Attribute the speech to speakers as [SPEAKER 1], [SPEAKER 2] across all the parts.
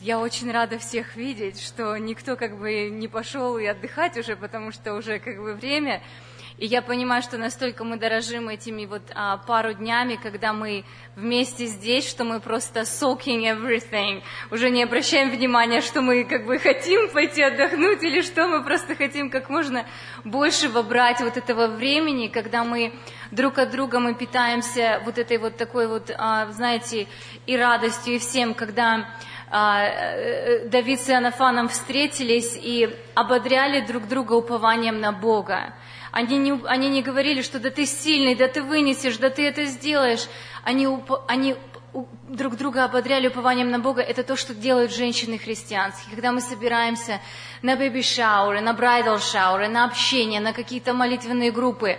[SPEAKER 1] я очень рада всех видеть, что никто как бы не пошел и отдыхать уже, потому что уже как бы время. И я понимаю, что настолько мы дорожим этими вот а, пару днями, когда мы вместе здесь, что мы просто soaking everything, уже не обращаем внимания, что мы как бы хотим пойти отдохнуть или что, мы просто хотим как можно больше вобрать вот этого времени, когда мы друг от друга мы питаемся вот этой вот такой вот, а, знаете, и радостью, и всем, когда Давид с Иоаннафаном встретились и ободряли друг друга упованием на Бога. Они не, они не говорили, что да ты сильный, да ты вынесешь, да ты это сделаешь. Они, они друг друга ободряли упованием на Бога, это то, что делают женщины христианские. Когда мы собираемся на бэби-шауры, на брайдал-шауры, на общение, на какие-то молитвенные группы,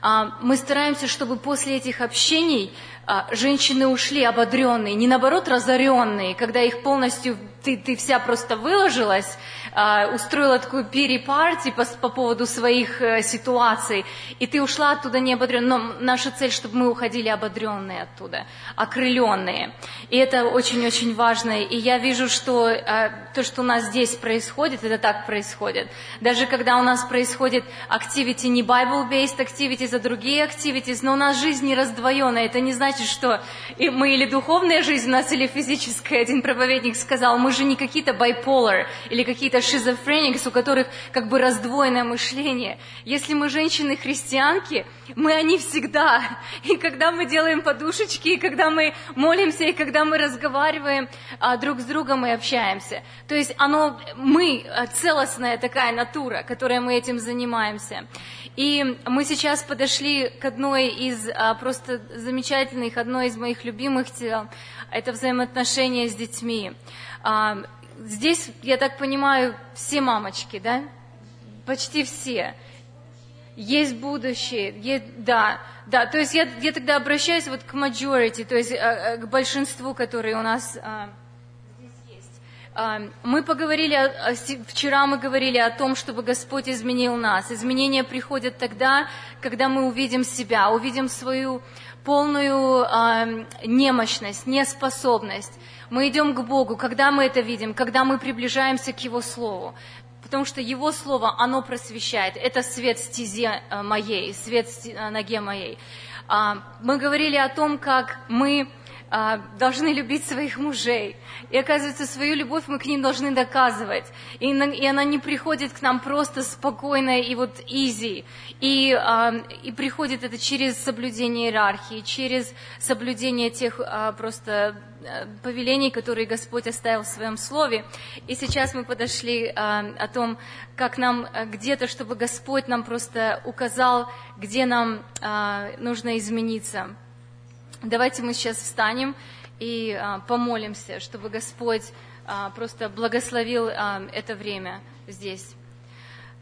[SPEAKER 1] а, мы стараемся, чтобы после этих общений а, женщины ушли ободренные, не наоборот разоренные, когда их полностью ты, ты вся просто выложилась, а, устроила такую перепарти по, по поводу своих э, ситуаций, и ты ушла оттуда не ободренная. Но наша цель, чтобы мы уходили ободренные оттуда, окрыленные. И это очень-очень важно. И я вижу, что а, то, что у нас здесь происходит, это так происходит. Даже когда у нас происходит activity, не Bible-based activities, а другие activities, но у нас жизнь не раздвоенная. Это не значит, что мы или духовная жизнь у нас, или физическая. Один проповедник сказал, мы же не какие-то bipolar или какие-то шизофреникс, у которых как бы раздвоенное мышление. Если мы женщины-христианки, мы они всегда. И когда мы делаем подушечки, и когда мы молимся, и когда мы разговариваем а, друг с другом и общаемся. То есть оно, мы а, целостная такая натура, которой мы этим занимаемся. И мы сейчас подошли к одной из а, просто замечательных, одной из моих любимых тел. Это взаимоотношения с детьми. А, здесь, я так понимаю, все мамочки, да? Почти все. Есть будущее, есть, да, да. То есть я, я тогда обращаюсь вот к majority, то есть а, а, к большинству, которые у нас. А, мы поговорили, вчера мы говорили о том, чтобы Господь изменил нас. Изменения приходят тогда, когда мы увидим себя, увидим свою полную э, немощность, неспособность. Мы идем к Богу, когда мы это видим, когда мы приближаемся к Его Слову. Потому что Его Слово, оно просвещает. Это свет стезе э, моей, свет э, ноге моей. А, мы говорили о том, как мы а, должны любить своих мужей. И оказывается, свою любовь мы к ним должны доказывать. И, и она не приходит к нам просто спокойно и вот изи. И, а, и приходит это через соблюдение иерархии, через соблюдение тех а, просто э, повелений, которые Господь оставил в Своем Слове. И сейчас мы подошли а, о том, как нам э, где-то, чтобы Господь нам просто указал, где нам а, нужно измениться. Давайте мы сейчас встанем и а, помолимся, чтобы Господь а, просто благословил а, это время здесь.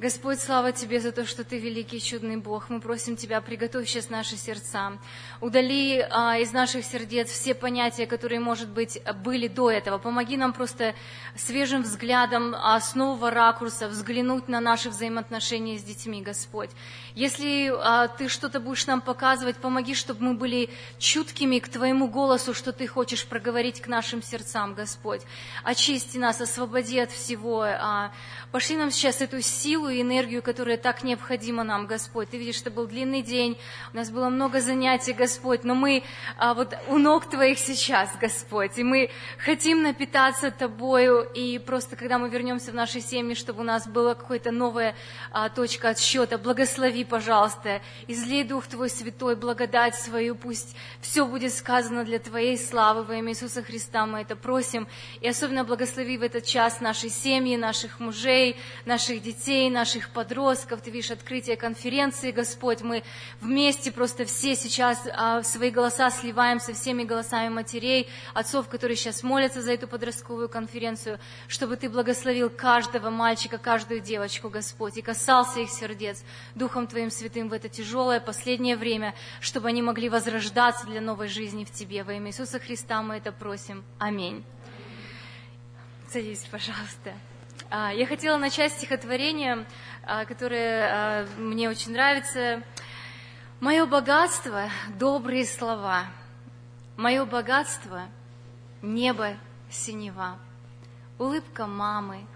[SPEAKER 1] Господь, слава Тебе за то, что Ты великий чудный Бог. Мы просим Тебя, приготовь сейчас наши сердца. Удали а, из наших сердец все понятия, которые, может быть, были до этого. Помоги нам просто свежим взглядом, а, с нового ракурса взглянуть на наши взаимоотношения с детьми, Господь. Если а, Ты что-то будешь нам показывать, помоги, чтобы мы были чуткими к Твоему голосу, что Ты хочешь проговорить к нашим сердцам, Господь. Очисти нас, освободи от всего. А, пошли нам сейчас эту силу и энергию, которая так необходима нам, Господь. Ты видишь, что был длинный день, у нас было много занятий, Господь, но мы а, вот у ног Твоих сейчас, Господь, и мы хотим напитаться Тобою, и просто когда мы вернемся в наши семьи, чтобы у нас была какая-то новая а, точка отсчета, благослови, пожалуйста, излей Дух Твой Святой, благодать свою, пусть все будет сказано для Твоей славы во имя Иисуса Христа, мы это просим, и особенно благослови в этот час наши семьи, наших мужей, наших детей, наших подростков, ты видишь открытие конференции, Господь, мы вместе просто все сейчас а, свои голоса сливаем со всеми голосами матерей, отцов, которые сейчас молятся за эту подростковую конференцию, чтобы ты благословил каждого мальчика, каждую девочку, Господь, и касался их сердец Духом Твоим Святым в это тяжелое последнее время, чтобы они могли возрождаться для новой жизни в Тебе. Во имя Иисуса Христа мы это просим. Аминь. Садись, пожалуйста. А, я хотела начать стихотворение, а, которое а, мне очень нравится. Мое богатство – добрые слова. Мое богатство – небо синева. улыбка мамы,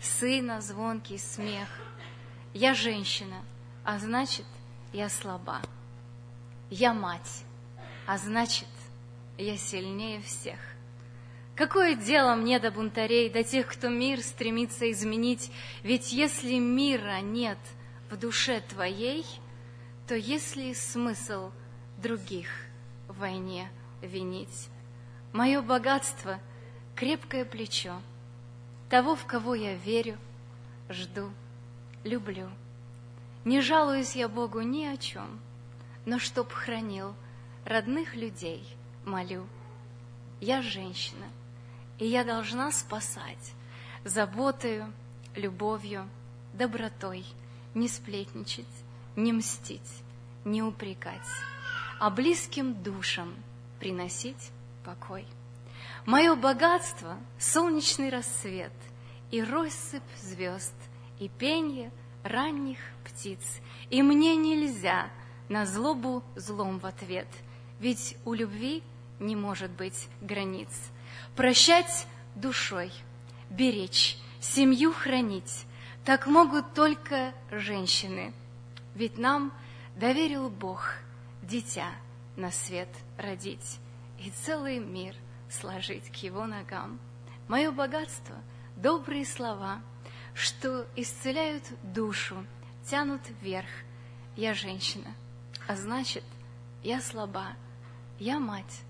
[SPEAKER 1] сына, звонкий смех. Я женщина, а значит, я слаба. Я мать, а значит, я сильнее всех. Какое дело мне до бунтарей, до тех, кто мир стремится изменить? Ведь если мира нет в душе твоей, то есть ли смысл других в войне винить? Мое богатство — крепкое плечо, того, в кого я верю, жду, люблю. Не жалуюсь я Богу ни о чем, но чтоб хранил родных людей, молю. Я женщина — и я должна спасать заботою, любовью, добротой, не сплетничать, не мстить, не упрекать, а близким душам приносить покой. Мое богатство — солнечный рассвет и россыпь звезд, и пенье ранних птиц. И мне нельзя на злобу злом в ответ, ведь у любви не может быть границ — Прощать душой, беречь, семью хранить, так могут только женщины. Ведь нам доверил Бог дитя на свет родить и целый мир сложить к его ногам. Мое богатство — добрые слова, что исцеляют душу, тянут вверх. Я женщина, а значит, я слаба. Я мать,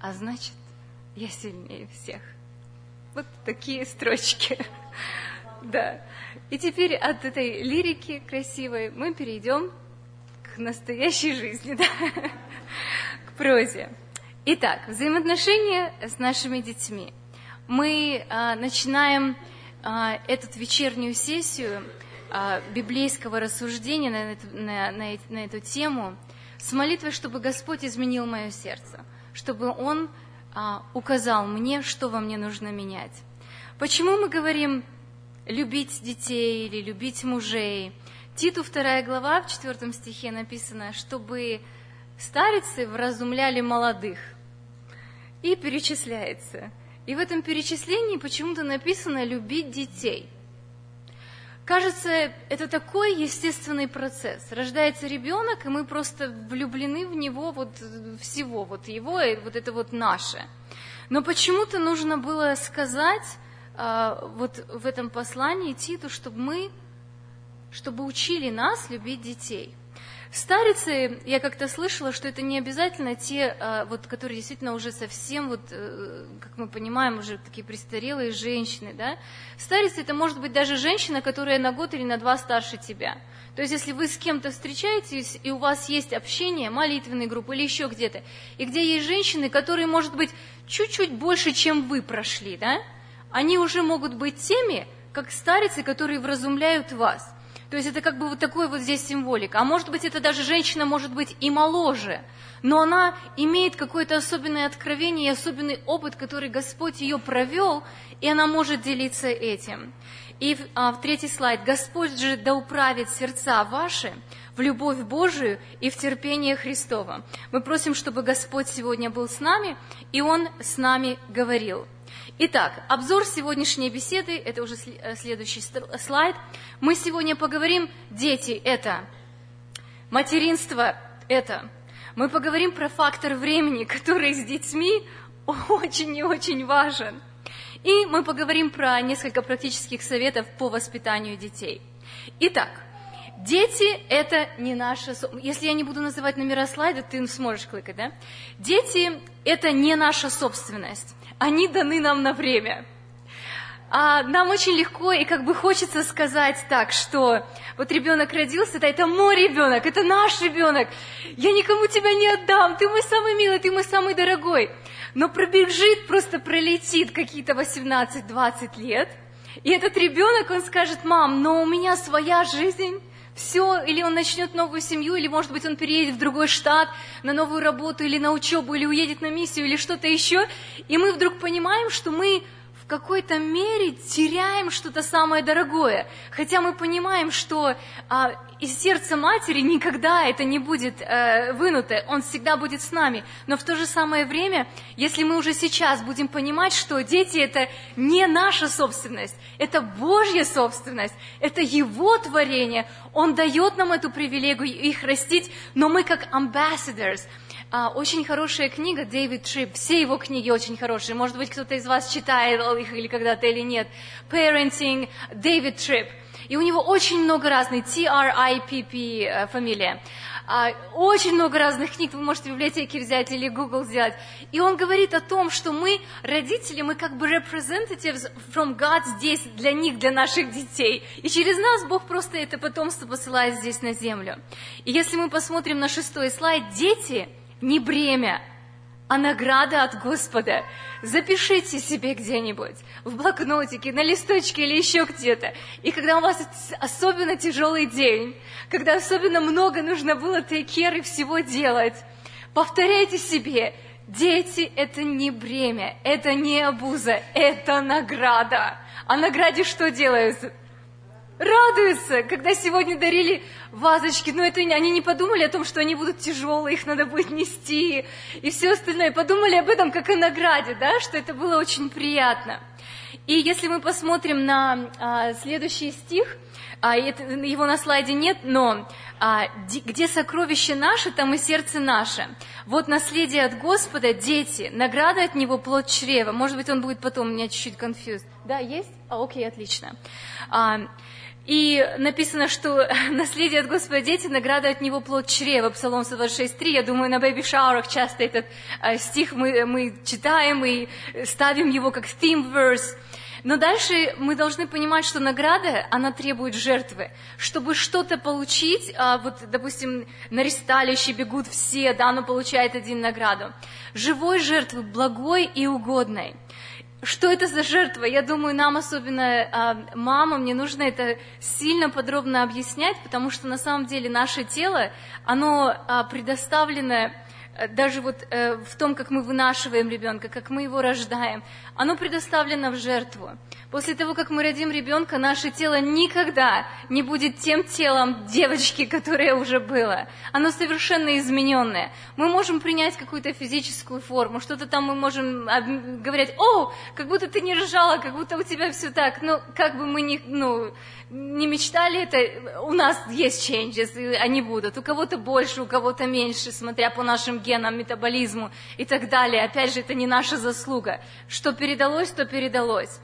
[SPEAKER 1] а значит, я сильнее всех. Вот такие строчки. Да. И теперь от этой лирики красивой мы перейдем к настоящей жизни, да? к прозе. Итак, взаимоотношения с нашими детьми. Мы а, начинаем а, эту вечернюю сессию а, библейского рассуждения на эту, на, на, на эту тему с молитвой, чтобы Господь изменил мое сердце, чтобы Он указал мне, что во мне нужно менять. Почему мы говорим любить детей или любить мужей? Титу вторая глава в четвертом стихе написано, чтобы старицы вразумляли молодых. И перечисляется. И в этом перечислении почему-то написано любить детей – Кажется, это такой естественный процесс. Рождается ребенок, и мы просто влюблены в него вот всего, вот его, и вот это вот наше. Но почему-то нужно было сказать а, вот в этом послании Титу, чтобы мы, чтобы учили нас любить детей – Старицы, я как-то слышала, что это не обязательно те, а, вот, которые действительно уже совсем, вот, э, как мы понимаем, уже такие престарелые женщины. Да? Старицы – это может быть даже женщина, которая на год или на два старше тебя. То есть, если вы с кем-то встречаетесь, и у вас есть общение, молитвенная группа или еще где-то, и где есть женщины, которые, может быть, чуть-чуть больше, чем вы прошли, да? они уже могут быть теми, как старицы, которые вразумляют вас. То есть это как бы вот такой вот здесь символика. А может быть, это даже женщина может быть и моложе, но она имеет какое-то особенное откровение и особенный опыт, который Господь ее провел, и она может делиться этим. И а, в третий слайд. «Господь же да управит сердца ваши в любовь Божию и в терпение Христова». Мы просим, чтобы Господь сегодня был с нами, и Он с нами говорил – Итак, обзор сегодняшней беседы, это уже э, следующий слайд. Мы сегодня поговорим, дети – это, материнство – это. Мы поговорим про фактор времени, который с детьми очень и очень важен. И мы поговорим про несколько практических советов по воспитанию детей. Итак, дети – это не наша... Если я не буду называть номера слайда, ты сможешь кликать, да? Дети – это не наша собственность они даны нам на время. А нам очень легко и как бы хочется сказать так, что вот ребенок родился, да, это мой ребенок, это наш ребенок, я никому тебя не отдам, ты мой самый милый, ты мой самый дорогой. Но пробежит, просто пролетит какие-то 18-20 лет, и этот ребенок, он скажет, мам, но у меня своя жизнь, все, или он начнет новую семью, или, может быть, он переедет в другой штат на новую работу, или на учебу, или уедет на миссию, или что-то еще. И мы вдруг понимаем, что мы в какой-то мере теряем что-то самое дорогое. Хотя мы понимаем, что а, из сердца матери никогда это не будет э, вынуто, он всегда будет с нами. Но в то же самое время, если мы уже сейчас будем понимать, что дети это не наша собственность, это Божья собственность, это Его творение, Он дает нам эту привилегию их растить, но мы как ambassadors – а, очень хорошая книга Дэвид Трип, все его книги очень хорошие, может быть, кто-то из вас читает их или когда-то или нет. Parenting, Дэвид Трип. И у него очень много разных, T-R-I-P-P э, фамилия. А, очень много разных книг, вы можете в библиотеке взять или Google сделать. И он говорит о том, что мы, родители, мы как бы representatives from God здесь, для них, для наших детей. И через нас Бог просто это потомство посылает здесь на землю. И если мы посмотрим на шестой слайд, дети – не бремя, а награда от Господа. Запишите себе где-нибудь, в блокнотике, на листочке или еще где-то. И когда у вас особенно тяжелый день, когда особенно много нужно было и всего делать, повторяйте себе, дети – это не бремя, это не обуза, это награда. А награде что делают? Радуются, когда сегодня дарили вазочки, но это они не подумали о том, что они будут тяжелые, их надо будет нести и все остальное. Подумали об этом как о награде, да, что это было очень приятно. И если мы посмотрим на а, следующий стих, а, это, его на слайде нет, но а, где сокровище наше, там и сердце наше. Вот наследие от Господа, дети, награда от Него плод чрева. Может быть, он будет потом, у меня чуть-чуть confused. Да, есть? А, окей, отлично. А, и написано, что наследие от Господа дети, награда от Него плод чрева, Псалом 126.3. Я думаю, на бэби-шаурах часто этот э, стих мы, мы читаем и ставим его как theme verse. Но дальше мы должны понимать, что награда, она требует жертвы. Чтобы что-то получить, а, вот, допустим, на ресталище бегут все, да, оно получает один награду. Живой жертвы, благой и угодной – что это за жертва? Я думаю, нам, особенно а, мамам, не нужно это сильно подробно объяснять, потому что на самом деле наше тело, оно а, предоставлено Э, даже вот э, в том, как мы вынашиваем ребенка, как мы его рождаем, оно предоставлено в жертву. После того, как мы родим ребенка, наше тело никогда не будет тем телом девочки, которое уже было. Оно совершенно измененное. Мы можем принять какую-то физическую форму, что-то там мы можем говорить, о, как будто ты не рожала, как будто у тебя все так. Но как бы мы не, ну, не мечтали это, у нас есть changes, и они будут. У кого-то больше, у кого-то меньше, смотря по нашим генам, метаболизму и так далее. Опять же, это не наша заслуга. Что передалось, то передалось.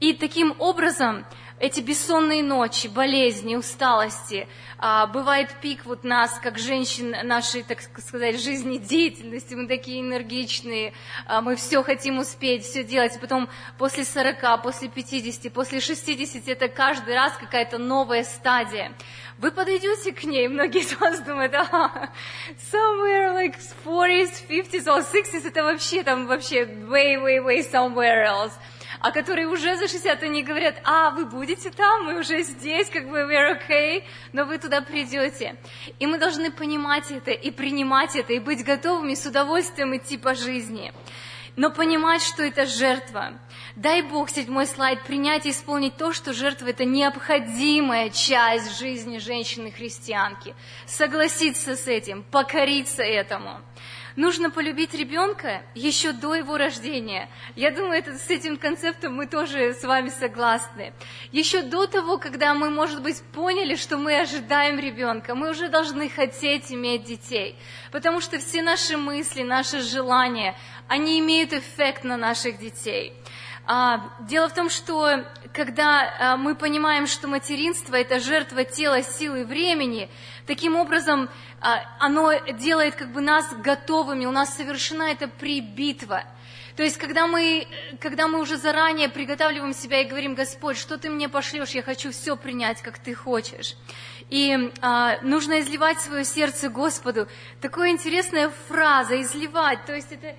[SPEAKER 1] И таким образом эти бессонные ночи, болезни, усталости, а, бывает пик вот нас, как женщин, нашей, так сказать, жизнедеятельности, мы такие энергичные, а, мы все хотим успеть, все делать, потом после 40, после 50, после 60, это каждый раз какая-то новая стадия. Вы подойдете к ней, многие из вас думают, а, somewhere like 40s, 50s or 60s, это вообще там вообще way, way, way somewhere else а которые уже за 60, они говорят, а, вы будете там, мы уже здесь, как бы we're okay, но вы туда придете. И мы должны понимать это, и принимать это, и быть готовыми с удовольствием идти по жизни. Но понимать, что это жертва. Дай Бог, седьмой слайд, принять и исполнить то, что жертва – это необходимая часть жизни женщины-христианки. Согласиться с этим, покориться этому. Нужно полюбить ребенка еще до его рождения. Я думаю, это, с этим концептом мы тоже с вами согласны. Еще до того, когда мы, может быть, поняли, что мы ожидаем ребенка, мы уже должны хотеть иметь детей. Потому что все наши мысли, наши желания, они имеют эффект на наших детей. А, дело в том, что когда а, мы понимаем, что материнство – это жертва тела, силы, времени, таким образом а, оно делает как бы нас готовыми, у нас совершена эта прибитва. То есть, когда мы, когда мы уже заранее приготавливаем себя и говорим, Господь, что ты мне пошлешь, я хочу все принять, как ты хочешь. И а, нужно изливать свое сердце Господу. Такая интересная фраза, изливать. То есть, это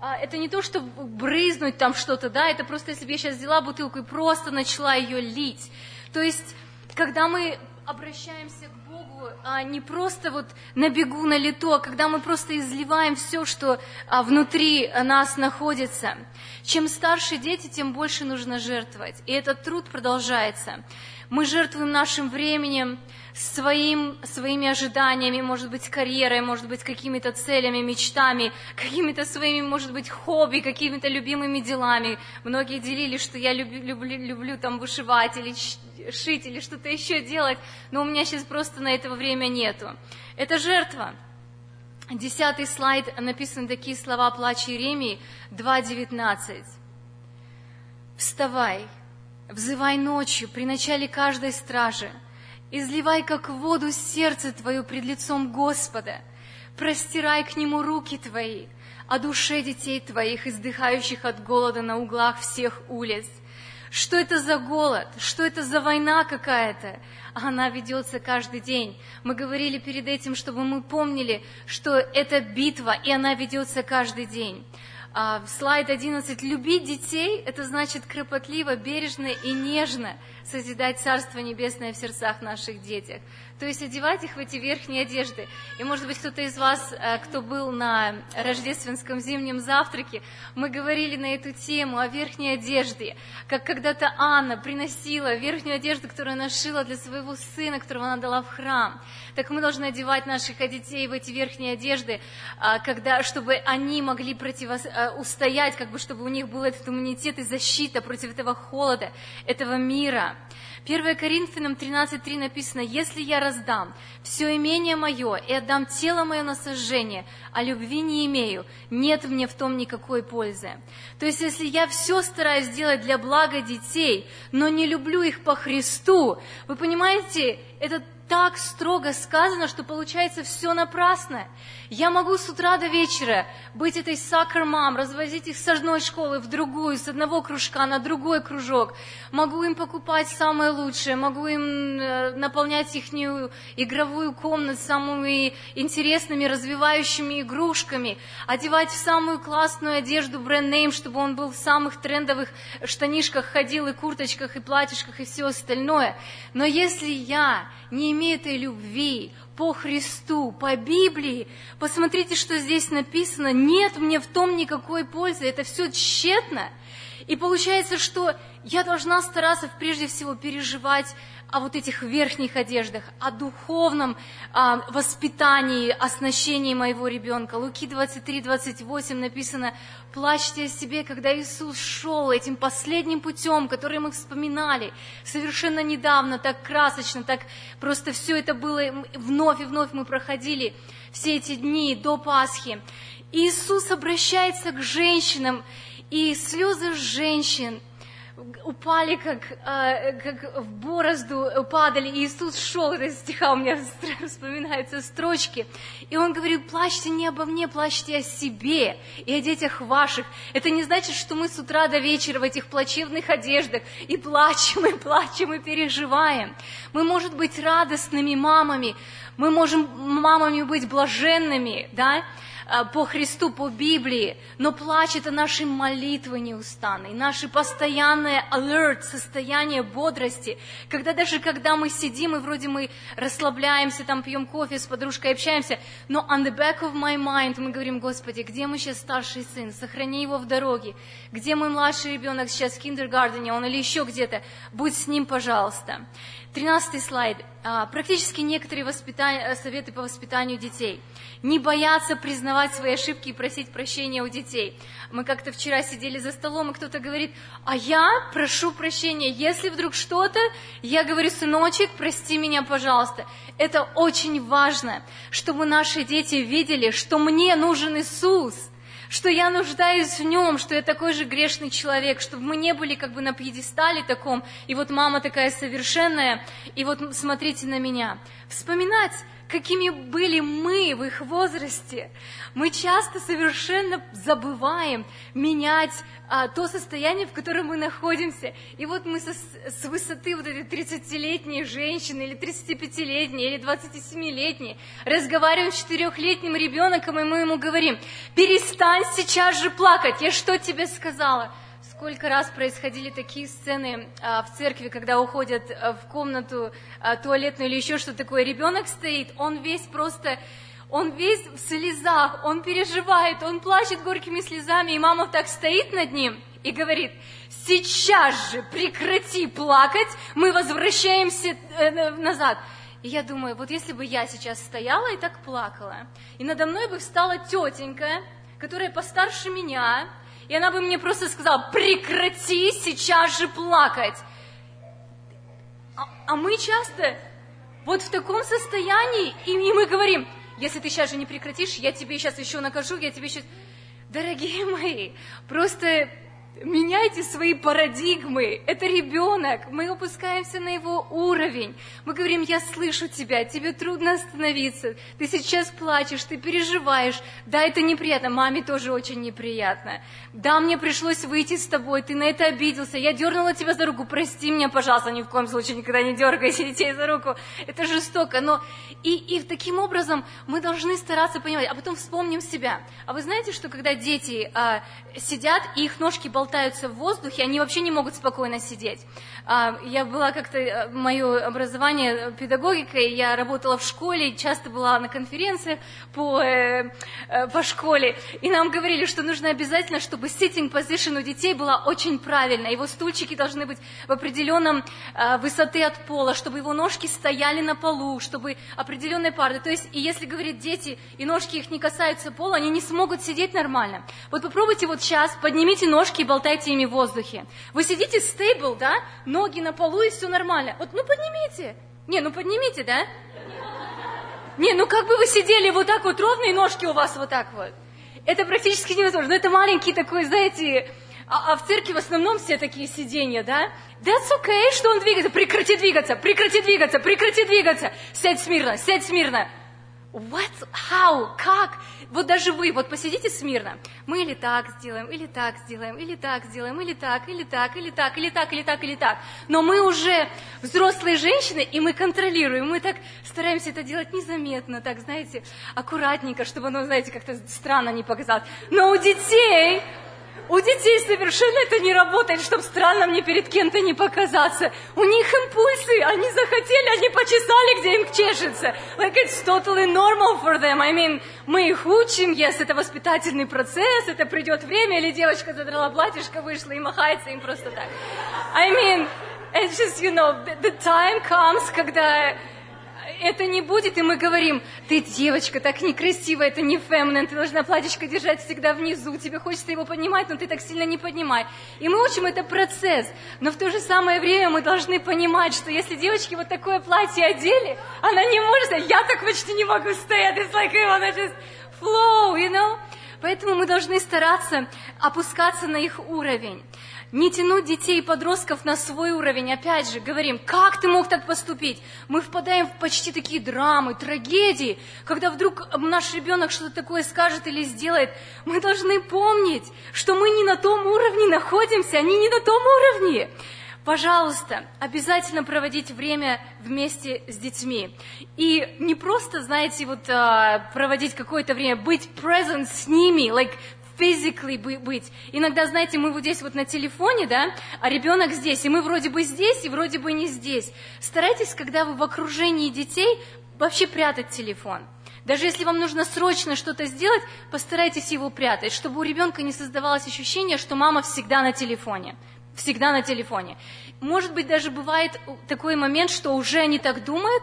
[SPEAKER 1] это не то, что брызнуть там что-то, да, это просто, если бы я сейчас взяла бутылку и просто начала ее лить. То есть, когда мы обращаемся к Богу а, не просто вот на бегу, на лето, а когда мы просто изливаем все, что а, внутри нас находится. Чем старше дети, тем больше нужно жертвовать. И этот труд продолжается. Мы жертвуем нашим временем, своим, своими ожиданиями, может быть, карьерой, может быть, какими-то целями, мечтами, какими-то своими, может быть, хобби, какими-то любимыми делами. Многие делили, что я люблю, люблю, люблю там вышивать или шить или что-то еще делать, но у меня сейчас просто на этого время нету. Это жертва. Десятый слайд написаны такие слова плача Иеремии 2.19. «Вставай, взывай ночью при начале каждой стражи, изливай как воду сердце твое пред лицом Господа, простирай к Нему руки твои, о душе детей твоих, издыхающих от голода на углах всех улиц, что это за голод? Что это за война какая-то? Она ведется каждый день. Мы говорили перед этим, чтобы мы помнили, что это битва, и она ведется каждый день. А, слайд 11. Любить детей – это значит кропотливо, бережно и нежно созидать Царство Небесное в сердцах наших детях. То есть одевать их в эти верхние одежды. И, может быть, кто-то из вас, э, кто был на рождественском зимнем завтраке, мы говорили на эту тему о верхней одежде. Как когда-то Анна приносила верхнюю одежду, которую она шила для своего сына, которого она дала в храм. Так мы должны одевать наших детей в эти верхние одежды, а, когда, чтобы они могли противос... Э, устоять, как бы, чтобы у них был этот иммунитет и защита против этого холода, этого мира. 1 Коринфянам 13.3 написано, «Если я раздам все имение мое и отдам тело мое на сожжение, а любви не имею, нет мне в том никакой пользы». То есть, если я все стараюсь сделать для блага детей, но не люблю их по Христу, вы понимаете, это так строго сказано, что получается все напрасно. Я могу с утра до вечера быть этой сакр-мам, развозить их с одной школы в другую, с одного кружка на другой кружок. Могу им покупать самое лучшее, могу им э, наполнять их игровую комнату самыми интересными, развивающими игрушками, одевать в самую классную одежду бренд-нейм, чтобы он был в самых трендовых штанишках ходил, и курточках, и платьишках, и все остальное. Но если я не имею этой любви, по Христу, по Библии, посмотрите, что здесь написано, нет мне в том никакой пользы, это все тщетно. И получается, что я должна стараться прежде всего переживать о вот этих верхних одеждах, о духовном о воспитании, оснащении моего ребенка. Луки 23, 28 написано, плачьте о себе, когда Иисус шел этим последним путем, который мы вспоминали совершенно недавно, так красочно, так просто все это было, вновь и вновь мы проходили все эти дни до Пасхи. И Иисус обращается к женщинам, и слезы женщин – упали, как, э, как в борозду падали. И Иисус шел, это стиха у меня вспоминаются строчки. И он говорит, плачьте не обо мне, плачьте о себе и о детях ваших. Это не значит, что мы с утра до вечера в этих плачевных одеждах и плачем, и плачем, и переживаем. Мы, может быть, радостными мамами, мы можем мамами быть блаженными, да, по Христу, по Библии, но плач – это наши молитвы неустанные, наши постоянное alert, состояние бодрости, когда даже когда мы сидим и вроде мы расслабляемся, там пьем кофе с подружкой, общаемся, но on the back of my mind мы говорим, Господи, где мы сейчас старший сын, сохрани его в дороге, где мой младший ребенок сейчас в киндергардене, он или еще где-то, будь с ним, пожалуйста. Тринадцатый слайд. А, практически некоторые воспитания, советы по воспитанию детей. Не бояться признавать свои ошибки и просить прощения у детей. Мы как-то вчера сидели за столом, и кто-то говорит, а я прошу прощения, если вдруг что-то, я говорю, сыночек, прости меня, пожалуйста. Это очень важно, чтобы наши дети видели, что мне нужен Иисус – что я нуждаюсь в нем, что я такой же грешный человек, чтобы мы не были как бы на пьедестале таком, и вот мама такая совершенная, и вот смотрите на меня. Вспоминать, какими были мы в их возрасте. Мы часто совершенно забываем менять а, то состояние, в котором мы находимся. И вот мы со, с высоты вот этой 30-летней женщины, или 35-летней, или 27-летней, разговариваем с четырехлетним ребенком, и мы ему говорим, перестань сейчас же плакать, я что тебе сказала? Сколько раз происходили такие сцены а, в церкви, когда уходят а, в комнату а, туалетную или еще что такое, ребенок стоит, он весь просто, он весь в слезах, он переживает, он плачет горькими слезами, и мама так стоит над ним и говорит, сейчас же прекрати плакать, мы возвращаемся э, назад. И я думаю, вот если бы я сейчас стояла и так плакала, и надо мной бы встала тетенька, которая постарше меня, и она бы мне просто сказала, прекрати сейчас же плакать. А, а мы часто вот в таком состоянии, и, и мы говорим, если ты сейчас же не прекратишь, я тебе сейчас еще накажу, я тебе сейчас... Дорогие мои, просто Меняйте свои парадигмы. Это ребенок. Мы опускаемся на его уровень. Мы говорим, я слышу тебя, тебе трудно остановиться. Ты сейчас плачешь, ты переживаешь. Да, это неприятно. Маме тоже очень неприятно. Да, мне пришлось выйти с тобой, ты на это обиделся. Я дернула тебя за руку. Прости меня, пожалуйста, ни в коем случае никогда не дергайся детей за руку. Это жестоко. Но и, и таким образом мы должны стараться понимать. А потом вспомним себя. А вы знаете, что когда дети а, сидят, и их ножки болтаются, болтаются в воздухе, они вообще не могут спокойно сидеть. А, я была как-то, э, мое образование педагогикой, я работала в школе, часто была на конференциях по, э, э, по школе, и нам говорили, что нужно обязательно, чтобы sitting position у детей была очень правильная, его стульчики должны быть в определенном высоты от пола, чтобы его ножки стояли на полу, чтобы определенные пары. То есть, и если говорит дети, и ножки их не касаются пола, они не смогут сидеть нормально. Вот попробуйте вот сейчас, поднимите ножки и болтайте ими в воздухе. Вы сидите стейбл, да, ноги на полу и все нормально. Вот, ну поднимите. Не, ну поднимите, да? Не, ну как бы вы сидели вот так вот, ровные ножки у вас вот так вот. Это практически невозможно. Но это маленький такой, знаете, а, а в церкви в основном все такие сиденья, да? That's okay, что он двигается. Прекрати двигаться, прекрати двигаться, прекрати двигаться. Сядь смирно, сядь смирно. What? How? Как? Вот даже вы, вот посидите смирно. Мы или так сделаем, или так сделаем, или так сделаем, или так, или так, или так, или так, или так, или так. Но мы уже взрослые женщины, и мы контролируем. Мы так стараемся это делать незаметно, так, знаете, аккуратненько, чтобы оно, знаете, как-то странно не показалось. Но у детей у детей совершенно это не работает, чтобы странно мне перед кем-то не показаться. У них импульсы, они захотели, они почесали, где им чешется. Like it's totally normal for them. I mean, мы их учим, yes, это воспитательный процесс, это придет время, или девочка задрала платьишко, вышла и махается им просто так. I mean, it's just, you know, the, time comes, когда это не будет, и мы говорим, ты девочка, так некрасиво, это не феминен, ты должна платьишко держать всегда внизу, тебе хочется его поднимать, но ты так сильно не поднимай. И мы учим это процесс, но в то же самое время мы должны понимать, что если девочки вот такое платье одели, она не может, я так почти не могу стоять, it's like, I just flow, you know? Поэтому мы должны стараться опускаться на их уровень не тянуть детей и подростков на свой уровень. Опять же, говорим, как ты мог так поступить? Мы впадаем в почти такие драмы, трагедии, когда вдруг наш ребенок что-то такое скажет или сделает. Мы должны помнить, что мы не на том уровне находимся, они не на том уровне. Пожалуйста, обязательно проводить время вместе с детьми. И не просто, знаете, вот а, проводить какое-то время, быть present с ними, like physically быть. Иногда, знаете, мы вот здесь вот на телефоне, да, а ребенок здесь, и мы вроде бы здесь, и вроде бы не здесь. Старайтесь, когда вы в окружении детей, вообще прятать телефон. Даже если вам нужно срочно что-то сделать, постарайтесь его прятать, чтобы у ребенка не создавалось ощущение, что мама всегда на телефоне. Всегда на телефоне. Может быть, даже бывает такой момент, что уже они так думают,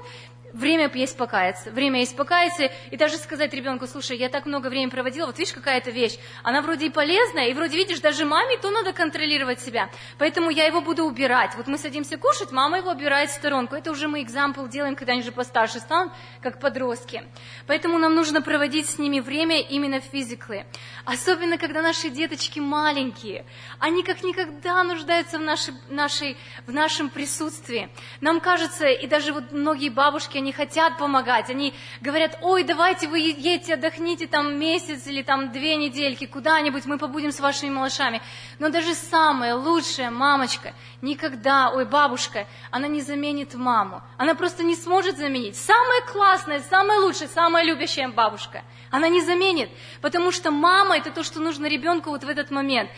[SPEAKER 1] время есть покаяться, время есть покаяться, и даже сказать ребенку, слушай, я так много времени проводила, вот видишь, какая-то вещь, она вроде и полезная, и вроде, видишь, даже маме то надо контролировать себя, поэтому я его буду убирать. Вот мы садимся кушать, мама его убирает в сторонку. Это уже мы экзампл делаем, когда они же постарше станут, как подростки. Поэтому нам нужно проводить с ними время именно физиклы. Особенно, когда наши деточки маленькие. Они как никогда нуждаются в, нашей, в нашем присутствии. Нам кажется, и даже вот многие бабушки, они хотят помогать, они говорят, ой, давайте вы едете, отдохните там месяц или там две недельки куда-нибудь, мы побудем с вашими малышами. Но даже самая лучшая мамочка никогда, ой, бабушка, она не заменит маму. Она просто не сможет заменить. Самая классная, самая лучшая, самая любящая бабушка. Она не заменит, потому что мама – это то, что нужно ребенку вот в этот момент.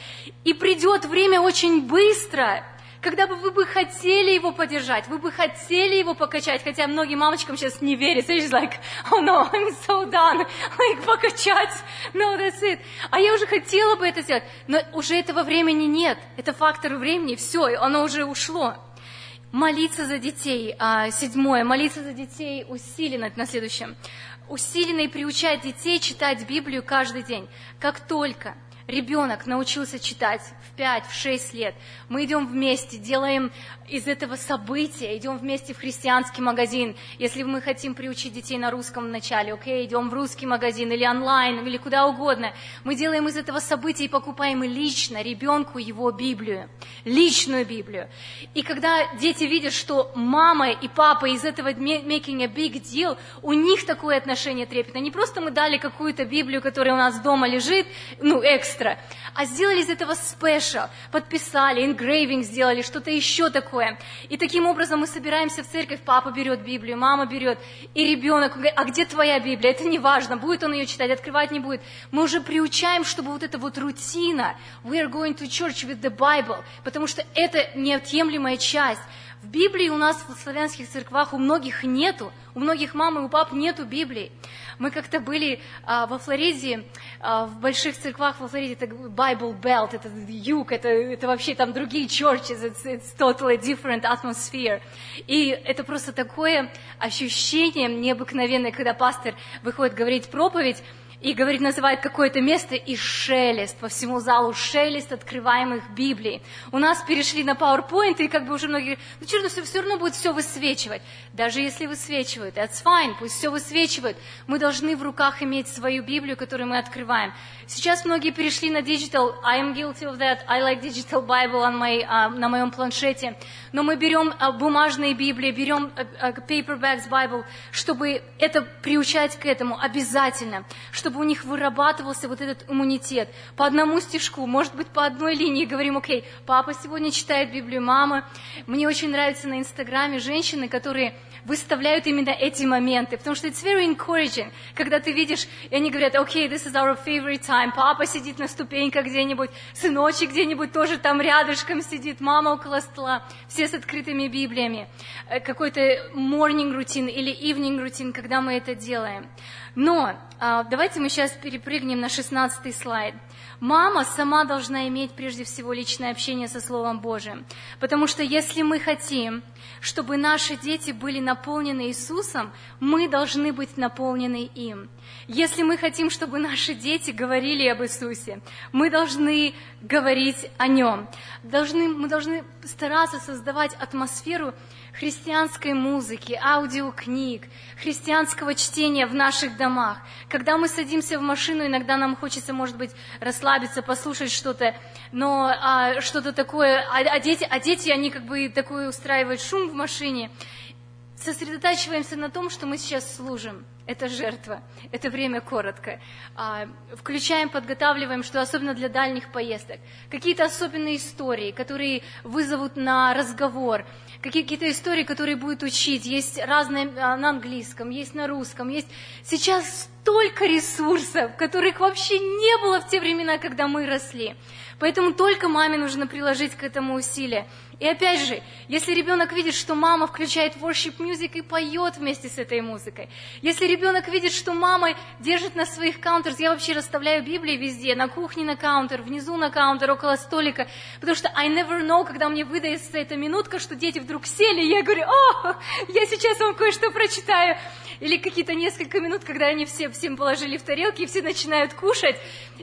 [SPEAKER 1] И придет время очень быстро, когда бы вы бы хотели его поддержать, вы бы хотели его покачать, хотя многим мамочкам сейчас не верят, so like, oh no, I'm so done, like, покачать, no, that's it. А я уже хотела бы это сделать, но уже этого времени нет, это фактор времени, все, оно уже ушло. Молиться за детей, а, седьмое, молиться за детей усиленно, на следующем. Усиленно и приучать детей читать Библию каждый день. Как только ребенок научился читать в 5, в 6 лет, мы идем вместе, делаем из этого события, идем вместе в христианский магазин. Если мы хотим приучить детей на русском вначале, окей, идем в русский магазин или онлайн, или куда угодно. Мы делаем из этого события и покупаем лично ребенку его Библию, личную Библию. И когда дети видят, что мама и папа из этого making a big deal, у них такое отношение трепетное. Не просто мы дали какую-то Библию, которая у нас дома лежит, ну, экстра, а сделали из этого special, подписали, engraving сделали, что-то еще такое. И таким образом мы собираемся в церковь, папа берет Библию, мама берет, и ребенок говорит, а где твоя Библия? Это не важно, будет он ее читать, открывать не будет. Мы уже приучаем, чтобы вот эта вот рутина, we are going to church with the Bible, потому что это неотъемлемая часть. В Библии у нас в славянских церквах у многих нету, у многих мам и у пап нету Библии. Мы как-то были а, во Флориде, а, в больших церквах во Флориде, это Bible Belt, это юг, это, это вообще там другие churches, it's, it's totally different atmosphere. И это просто такое ощущение необыкновенное, когда пастор выходит говорить проповедь, и говорит, называет какое-то место и шелест по всему залу, шелест открываемых Библий. У нас перешли на PowerPoint, и как бы уже многие говорят, ну черт, ну все равно будет все высвечивать. Даже если высвечивают, that's fine, пусть все высвечивают. Мы должны в руках иметь свою Библию, которую мы открываем. Сейчас многие перешли на digital, I am guilty of that, I like digital Bible on my, uh, на моем планшете. Но мы берем uh, бумажные Библии, берем uh, uh, paperbacks Bible, чтобы это приучать к этому обязательно, чтобы чтобы у них вырабатывался вот этот иммунитет. По одному стишку, может быть, по одной линии говорим, окей, папа сегодня читает Библию, мама. Мне очень нравится на Инстаграме женщины, которые выставляют именно эти моменты, потому что it's very encouraging, когда ты видишь, и они говорят, окей, this is our favorite time, папа сидит на ступеньках где-нибудь, сыночек где-нибудь тоже там рядышком сидит, мама около стола, все с открытыми Библиями, э, какой-то morning routine или evening routine, когда мы это делаем. Но а, давайте мы сейчас перепрыгнем на 16 слайд. Мама сама должна иметь прежде всего личное общение со Словом Божиим. Потому что если мы хотим, чтобы наши дети были наполнены Иисусом, мы должны быть наполнены им. Если мы хотим, чтобы наши дети говорили об Иисусе, мы должны говорить о Нем. Должны, мы должны стараться создавать атмосферу христианской музыки, аудиокниг, христианского чтения в наших домах. Когда мы садимся в машину, иногда нам хочется, может быть, расслабиться, послушать что-то, но а, что-то такое, а, а, дети, а дети, они как бы такой устраивают шум в машине. Сосредотачиваемся на том, что мы сейчас служим – это жертва, это время коротко. А, включаем, подготавливаем, что особенно для дальних поездок. Какие-то особенные истории, которые вызовут на разговор. Какие-то истории, которые будут учить. Есть разные а, на английском, есть на русском. Есть сейчас столько ресурсов, которых вообще не было в те времена, когда мы росли. Поэтому только маме нужно приложить к этому усилия. И опять же, если ребенок видит, что мама включает worship music и поет вместе с этой музыкой, если ребенок видит, что мама держит на своих каунтерах, я вообще расставляю Библии везде, на кухне на каунтер, внизу на каунтер, около столика, потому что I never know, когда мне выдается эта минутка, что дети вдруг сели, и я говорю, о, я сейчас вам кое-что прочитаю. Или какие-то несколько минут, когда они все всем положили в тарелки, и все начинают кушать.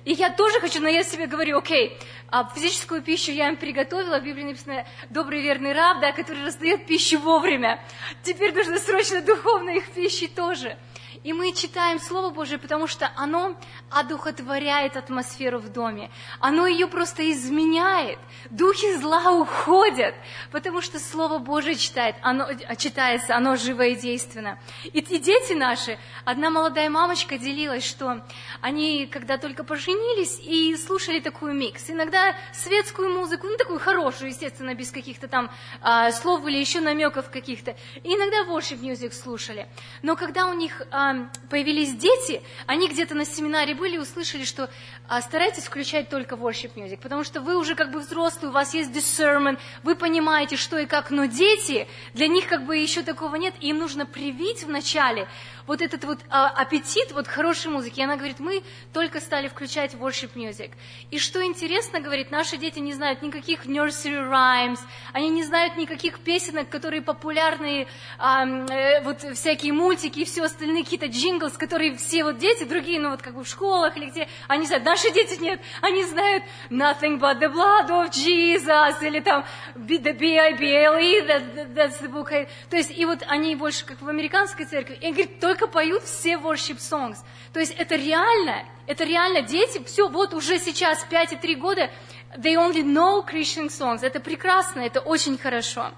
[SPEAKER 1] И я тоже хочу, но я себе говорю, окей, а физическую пищу я им приготовила, в Библии написано «добрый верный раб», да, который раздает пищу вовремя. Теперь нужно срочно духовной их пищи тоже. И мы читаем Слово Божие, потому что оно одухотворяет атмосферу в доме. Оно ее просто изменяет. Духи зла уходят, потому что Слово Божие читает, оно, читается, оно живо и действенно. И, и дети наши, одна молодая мамочка делилась, что они, когда только поженились, и слушали такую микс. Иногда светскую музыку, ну такую хорошую, естественно, без каких-то там а, слов или еще намеков каких-то. И иногда worship music слушали. Но когда у них а, появились дети, они где-то на семинаре были и услышали, что а, старайтесь включать только worship music, потому что вы уже как бы взрослые, у вас есть discernment, вы понимаете, что и как, но дети, для них как бы еще такого нет, и им нужно привить вначале вот этот вот а, аппетит вот хорошей музыки. И она говорит, мы только стали включать worship music. И что интересно, говорит, наши дети не знают никаких nursery rhymes, они не знают никаких песенок, которые популярные, э, вот всякие мультики и все остальные какие-то джинглс, которые все вот дети, другие, ну вот как бы в школах или где, они знают, наши дети нет, они знают nothing but the blood of Jesus, или там the B-I-B-L-E, that, that's the book. То есть, и вот они больше как в американской церкви, и говорит, только поют все worship songs. То есть это реально, это реально дети, все, вот уже сейчас 5 и 3 года, they only know Christian songs. Это прекрасно, это очень хорошо.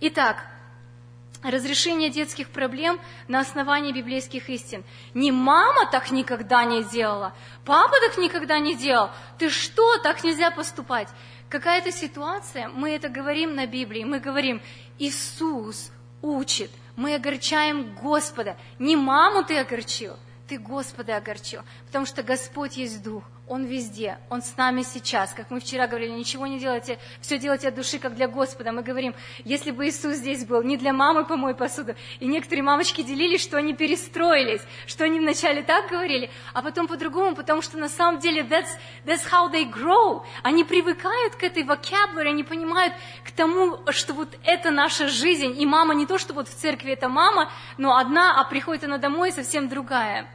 [SPEAKER 1] Итак, разрешение детских проблем на основании библейских истин. Не мама так никогда не делала, папа так никогда не делал. Ты что, так нельзя поступать? Какая-то ситуация, мы это говорим на Библии, мы говорим, Иисус учит – мы огорчаем Господа. Не маму ты огорчил, ты Господа огорчил, потому что Господь есть Дух, Он везде, Он с нами сейчас. Как мы вчера говорили, ничего не делайте, все делайте от души, как для Господа. Мы говорим, если бы Иисус здесь был, не для мамы помой посуду. И некоторые мамочки делились, что они перестроились, что они вначале так говорили, а потом по-другому, потому что на самом деле that's, that's how they grow. Они привыкают к этой vocabulary, они понимают к тому, что вот это наша жизнь. И мама не то, что вот в церкви это мама, но одна, а приходит она домой совсем другая.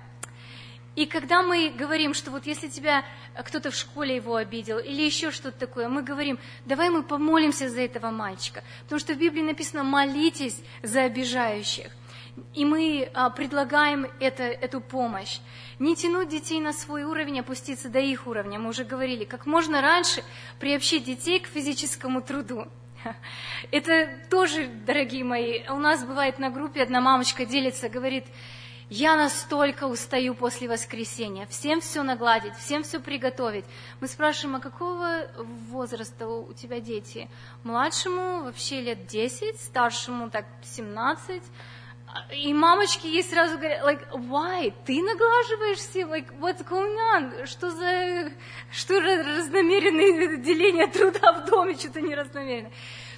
[SPEAKER 1] И когда мы говорим, что вот если тебя кто-то в школе его обидел или еще что-то такое, мы говорим, давай мы помолимся за этого мальчика, потому что в Библии написано, молитесь за обижающих. И мы а, предлагаем это, эту помощь. Не тянуть детей на свой уровень, опуститься до их уровня. Мы уже говорили, как можно раньше приобщить детей к физическому труду. Это тоже, дорогие мои, у нас бывает на группе одна мамочка делится, говорит, я настолько устаю после воскресения. Всем все нагладить, всем все приготовить. Мы спрашиваем, а какого возраста у тебя дети? Младшему вообще лет 10, старшему так 17. И мамочки ей сразу говорят, like, why? Ты наглаживаешь всем? Like, what's going on? Что за... Что разномеренное деление труда в доме? Что-то не разномеренное.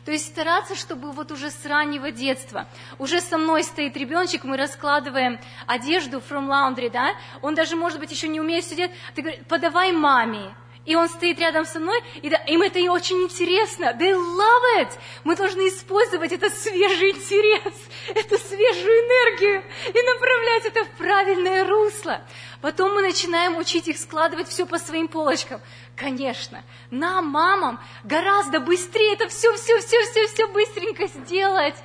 [SPEAKER 1] То есть стараться, чтобы вот уже с раннего детства, уже со мной стоит ребеночек, мы раскладываем одежду from laundry, да, он даже, может быть, еще не умеет сидеть, ты говоришь, подавай маме, и он стоит рядом со мной, и да, им это очень интересно. They love it. Мы должны использовать этот свежий интерес, эту свежую энергию и направлять это в правильное русло. Потом мы начинаем учить их складывать все по своим полочкам. Конечно, нам, мамам, гораздо быстрее это все, все, все, все, все быстренько сделать.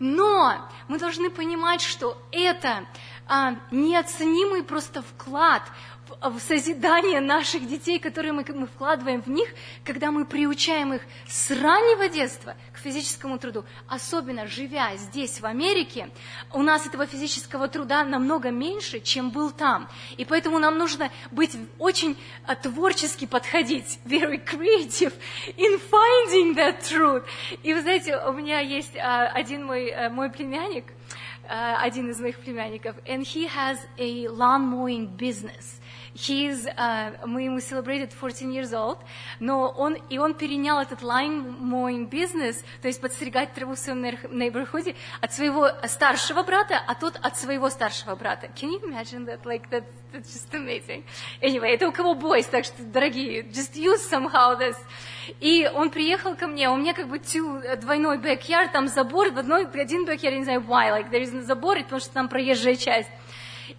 [SPEAKER 1] Но мы должны понимать, что это а, неоценимый просто вклад в созидание наших детей, которые мы, мы вкладываем в них, когда мы приучаем их с раннего детства к физическому труду. Особенно живя здесь, в Америке, у нас этого физического труда намного меньше, чем был там. И поэтому нам нужно быть очень а, творчески подходить, very creative in finding that truth. И вы знаете, у меня есть а, один мой, а, мой племянник, один из моих племянников, and he has a lawn mowing business. He's, uh, мы ему celebrated 14 years old, но он, и он перенял этот mowing business, то есть подстригать траву в своем neighborhood от своего старшего брата, а тот от своего старшего брата. Can you imagine that? Like, that, that's just amazing. Anyway, это у кого boys, так что, дорогие, just use somehow this. И он приехал ко мне, у меня как бы two, двойной backyard, там забор, в одной, один backyard, я не знаю why, like, there is забор, потому что там проезжая часть.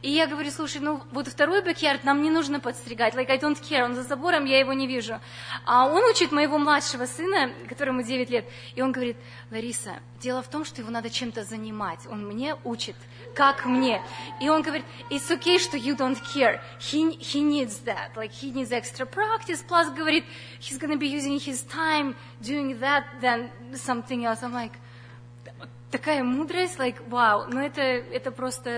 [SPEAKER 1] И я говорю, слушай, ну вот второй backyard нам не нужно подстригать, like I don't care, он за забором, я его не вижу. А он учит моего младшего сына, которому 9 лет, и он говорит, Лариса, дело в том, что его надо чем-то занимать, он мне учит, как мне. И он говорит, it's okay, что you don't care, he, he needs that, like he needs extra practice, plus говорит, he's gonna be using his time doing that than something else. I'm like, такая мудрость, like, вау, ну это, это просто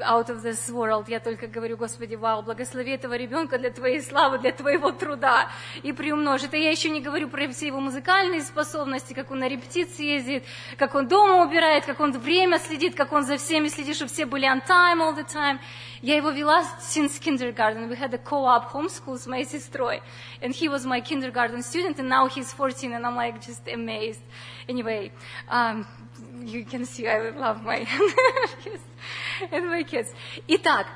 [SPEAKER 1] out of this world. Я только говорю, Господи, вау, благослови этого ребенка для Твоей славы, для Твоего труда и приумножь. Это я еще не говорю про все его музыкальные способности, как он на репетиции ездит, как он дома убирает, как он время следит, как он за всеми следит, чтобы все были on time all the time. Я его вела since kindergarten. We had a co-op homeschool с моей сестрой. And he was my kindergarten student, and now he's 14, and I'm like just amazed. Anyway, um, you can see I love my kids and my kids. Итак,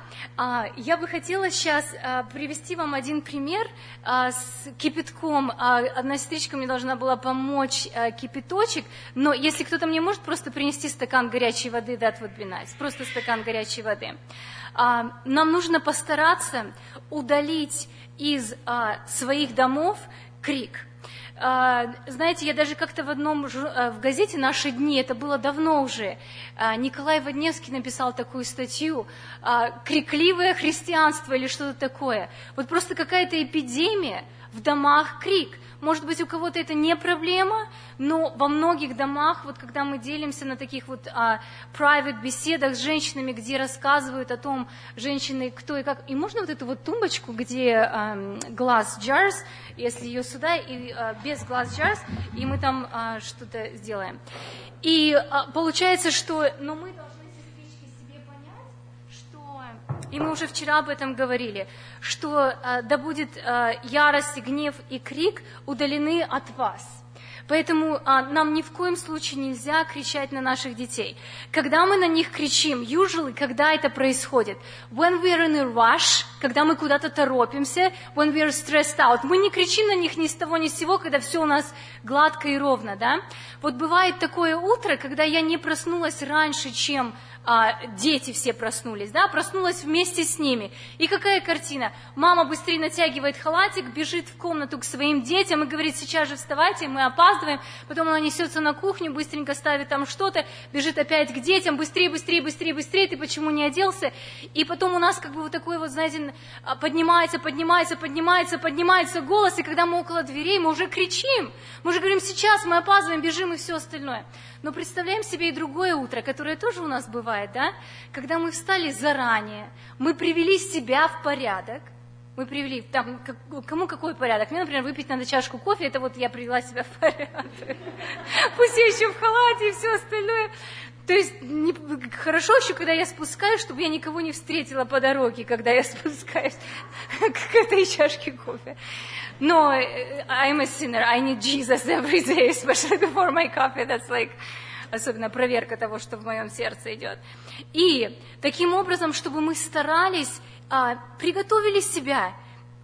[SPEAKER 1] я бы хотела сейчас привести вам один пример с кипятком. Одна сестричка мне должна была помочь кипяточек, но если кто-то мне может просто принести стакан горячей воды, that would be nice, просто стакан горячей воды. Нам нужно постараться удалить из своих домов крик – а, знаете, я даже как-то в одном э, в газете «Наши дни», это было давно уже, а, Николай Водневский написал такую статью а, «Крикливое христианство» или что-то такое. Вот просто какая-то эпидемия в домах крик. Может быть, у кого-то это не проблема, но во многих домах, вот когда мы делимся на таких вот а, private беседах с женщинами, где рассказывают о том, женщины, кто и как, и можно вот эту вот тумбочку, где а, glass jars, если ее сюда, и а, без glass jars, и мы там а, что-то сделаем. И а, получается, что, но мы должны и мы уже вчера об этом говорили, что э, да будет э, ярость, гнев и крик удалены от вас. Поэтому а, нам ни в коем случае нельзя кричать на наших детей. Когда мы на них кричим, usually, когда это происходит, when we are in a rush, когда мы куда-то торопимся, when we are stressed out, мы не кричим на них ни с того ни с сего, когда все у нас гладко и ровно, да? Вот бывает такое утро, когда я не проснулась раньше, чем а, дети все проснулись, да, проснулась вместе с ними. И какая картина? Мама быстрее натягивает халатик, бежит в комнату к своим детям и говорит, сейчас же вставайте, мы опаздываем. Потом она несется на кухню, быстренько ставит там что-то, бежит опять к детям, быстрее, быстрее, быстрее, быстрее, ты почему не оделся? И потом у нас как бы вот такой вот, знаете, а, поднимается, поднимается, поднимается, поднимается голос, и когда мы около дверей, мы уже кричим. Мы уже говорим, сейчас мы опаздываем, бежим и все остальное. Но представляем себе и другое утро, которое тоже у нас бывает, да? Когда мы встали заранее, мы привели себя в порядок, мы привели, там, кому какой порядок? Мне, например, выпить надо чашку кофе, это вот я привела себя в порядок. Пусть я еще в халате и все остальное. То есть не, хорошо еще, когда я спускаюсь, чтобы я никого не встретила по дороге, когда я спускаюсь к этой чашке кофе. Но э, I'm a sinner, I need Jesus every day, especially before my coffee. That's like особенно проверка того, что в моем сердце идет. И таким образом, чтобы мы старались, а, приготовили себя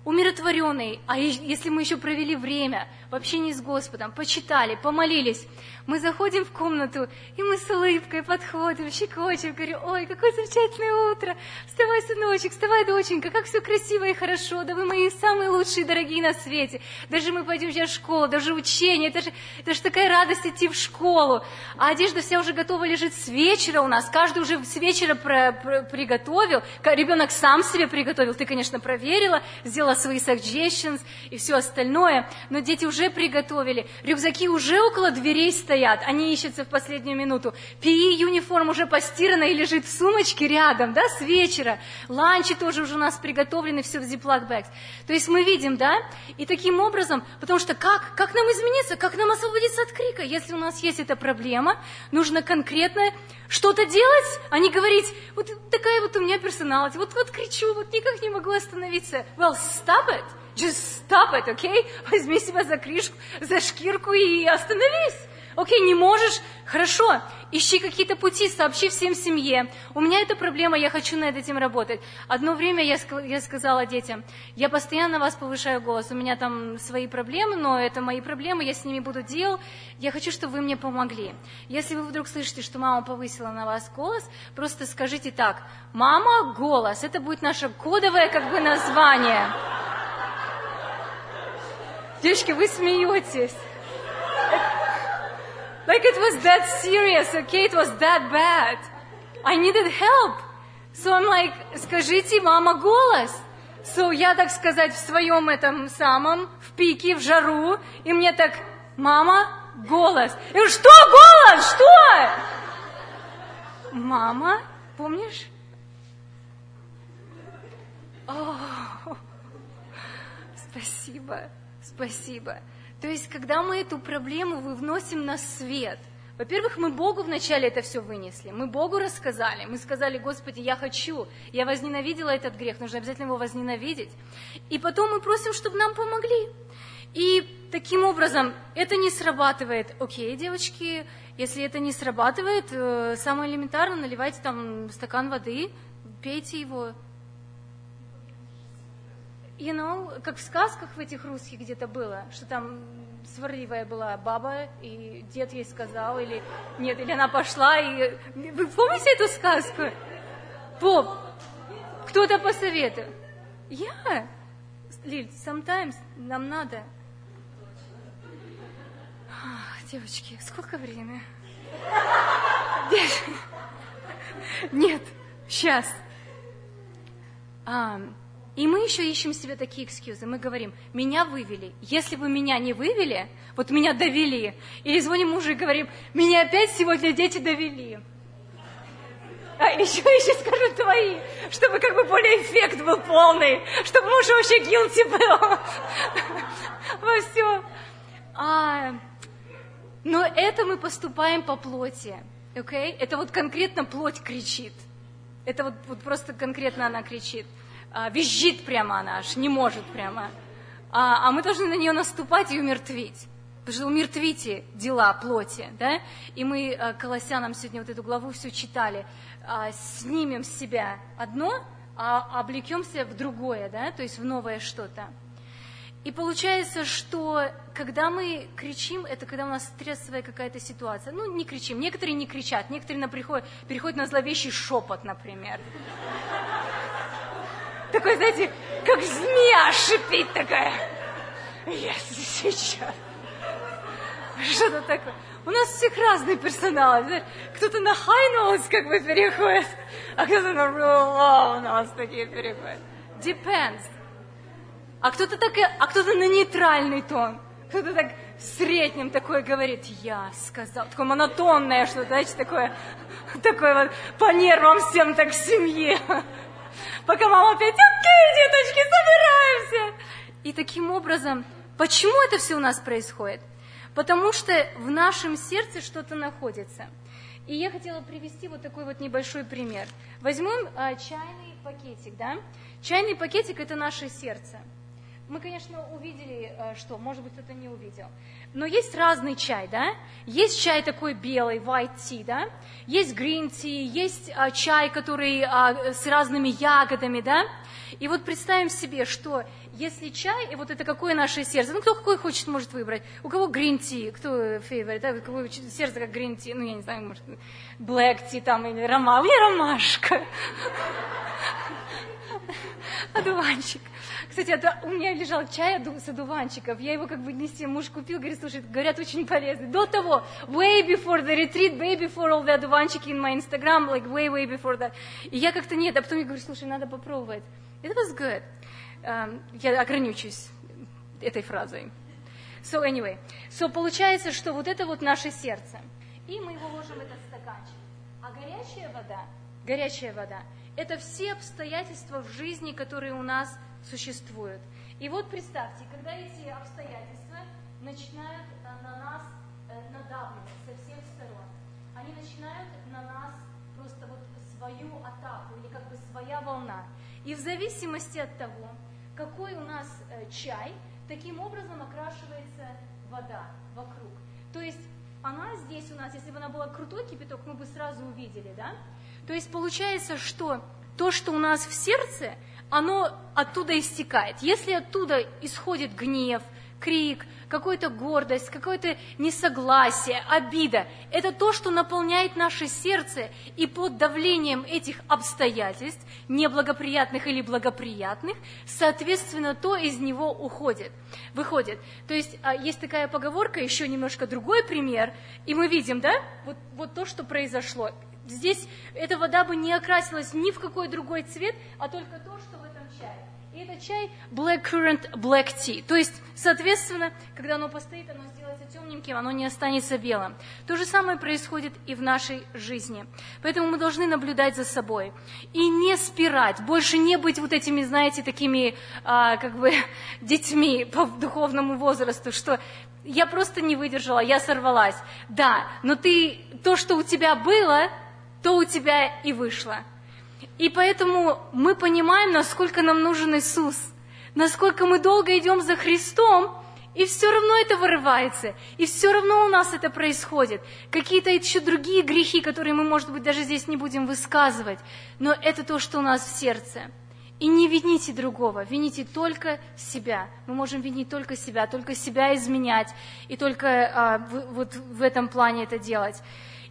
[SPEAKER 1] умиротворенный, а если мы еще провели время в общении с Господом, почитали, помолились, мы заходим в комнату, и мы с улыбкой подходим, щекочем, говорю, ой, какое замечательное утро, вставай, сыночек, вставай, доченька, как все красиво и хорошо, да вы мои самые лучшие, дорогие на свете, даже мы пойдем сейчас в школу, даже учение, это же, это же такая радость идти в школу, а одежда вся уже готова лежит с вечера у нас, каждый уже с вечера про, про, приготовил, ребенок сам себе приготовил, ты, конечно, проверила, сделала свои suggestions и все остальное, но дети уже приготовили, рюкзаки уже около дверей стоят, они ищутся в последнюю минуту. PE-юниформ уже постирана и лежит в сумочке рядом, да, с вечера. Ланчи тоже уже у нас приготовлены, все в Ziploc bags. То есть мы видим, да, и таким образом, потому что как, как нам измениться, как нам освободиться от крика? Если у нас есть эта проблема, нужно конкретно что-то делать, а не говорить, вот такая вот у меня персоналити, вот, вот кричу, вот никак не могу остановиться. Well, stop it. Just stop it, okay? Возьми себя за крышку, за шкирку и остановись. Окей, не можешь? Хорошо, ищи какие-то пути, сообщи всем семье. У меня эта проблема, я хочу над этим работать. Одно время я, я сказала детям, я постоянно вас повышаю голос, у меня там свои проблемы, но это мои проблемы, я с ними буду делать. Я хочу, чтобы вы мне помогли. Если вы вдруг слышите, что мама повысила на вас голос, просто скажите так, мама, голос, это будет наше кодовое как бы название. Девочки, вы смеетесь. Like it was that serious, okay? It was that bad. I needed help. So I'm like, скажите, мама, голос. So я, так сказать, в своем этом самом, в пике, в жару, и мне так, мама, голос. Я говорю, что голос? Что? Мама, помнишь? О, спасибо, спасибо. То есть, когда мы эту проблему выносим на свет, во-первых, мы Богу вначале это все вынесли, мы Богу рассказали, мы сказали, Господи, я хочу, я возненавидела этот грех, нужно обязательно его возненавидеть. И потом мы просим, чтобы нам помогли. И таким образом это не срабатывает. Окей, девочки, если это не срабатывает, э, самое элементарно, наливайте там стакан воды, пейте его, you know, как в сказках в этих русских где-то было, что там сварливая была баба, и дед ей сказал, или нет, или она пошла, и... Вы помните эту сказку? Поп, кто-то посоветует. Я? Лиль, sometimes нам надо. Девочки, сколько времени? Нет, сейчас. Um, и мы еще ищем себе такие экскьюзы. Мы говорим, меня вывели. Если бы меня не вывели, вот меня довели. Или звоним мужу и говорим, меня опять сегодня дети довели. А еще, еще скажу твои, чтобы как бы более эффект был полный, чтобы муж вообще guilty был во всем. А, но это мы поступаем по плоти. Okay? Это вот конкретно плоть кричит. Это вот, вот просто конкретно она кричит а, визжит прямо она аж, не может прямо. А, а мы должны на нее наступать и умертвить. Потому что умертвите дела плоти, да? И мы а, Колоссянам сегодня вот эту главу все читали. А, снимем с себя одно, а облекемся в другое, да? То есть в новое что-то. И получается, что когда мы кричим, это когда у нас стрессовая какая-то ситуация. Ну, не кричим. Некоторые не кричат, некоторые на приход, переходят на зловещий шепот, например. Такой, знаете, как змея шипит такая. Если сейчас. Что-то такое. У нас всех разный персонал. Кто-то на notes как бы переходит, а кто-то на low notes такие переходит. Depends. А кто-то так, а кто-то на нейтральный тон. Кто-то так в среднем такое говорит, я сказал, такое монотонное что-то, знаете, такое, такое вот по нервам всем так в семье пока мама опять, окей, деточки, собираемся. И таким образом, почему это все у нас происходит? Потому что в нашем сердце что-то находится. И я хотела привести вот такой вот небольшой пример. Возьмем а, чайный пакетик, да? Чайный пакетик – это наше сердце. Мы, конечно, увидели, а, что, может быть, кто-то не увидел. Но есть разный чай, да? Есть чай такой белый, white tea, да? Есть green tea, есть а, чай, который а, с разными ягодами, да? И вот представим себе, что если чай, и вот это какое наше сердце, ну кто какой хочет, может выбрать. У кого green tea, кто favorite, да? у кого сердце как green tea, ну я не знаю, может black tea там или рома, у меня ромашка. Одуванчик. Кстати, это, у меня лежал чай с одуванчиков, я его как бы нести, муж купил, говорит, слушай, говорят, очень полезный. До того, way before the retreat, way before all the одуванчики in my Instagram, like way, way before that. И я как-то нет, а потом я говорю, слушай, надо попробовать. It was good. Um, я ограничусь этой фразой. So anyway, so получается, что вот это вот наше сердце. И мы его ложим в этот стаканчик. А горячая вода, горячая вода, это все обстоятельства в жизни, которые у нас существуют. И вот представьте, когда эти обстоятельства начинают э, на нас э, надавливать со всех сторон, они начинают на нас просто вот свою атаку или как бы своя волна. И в зависимости от того, какой у нас э, чай, таким образом окрашивается вода вокруг. То есть она здесь у нас, если бы она была крутой кипяток, мы бы сразу увидели, да? То есть получается, что то, что у нас в сердце, оно оттуда истекает. Если оттуда исходит гнев, крик, какая-то гордость, какое-то несогласие, обида. Это то, что наполняет наше сердце, и под давлением этих обстоятельств, неблагоприятных или благоприятных, соответственно, то из него уходит, выходит. То есть а, есть такая поговорка, еще немножко другой пример, и мы видим, да, вот, вот то, что произошло. Здесь эта вода бы не окрасилась ни в какой другой цвет, а только то, что и это чай black currant black tea. То есть, соответственно, когда оно постоит, оно сделается темненьким, оно не останется белым. То же самое происходит и в нашей жизни. Поэтому мы должны наблюдать за собой и не спирать, больше не быть вот этими, знаете, такими а, как бы детьми по духовному возрасту, что я просто не выдержала, я сорвалась. Да, но ты то, что у тебя было, то у тебя и вышло. И поэтому мы понимаем, насколько нам нужен Иисус, насколько мы долго идем за Христом, и все равно это вырывается, и все равно у нас это происходит. Какие-то еще другие грехи, которые мы, может быть, даже здесь не будем высказывать, но это то, что у нас в сердце. И не вините другого, вините только себя. Мы можем винить только себя, только себя изменять, и только а, вот в этом плане это делать.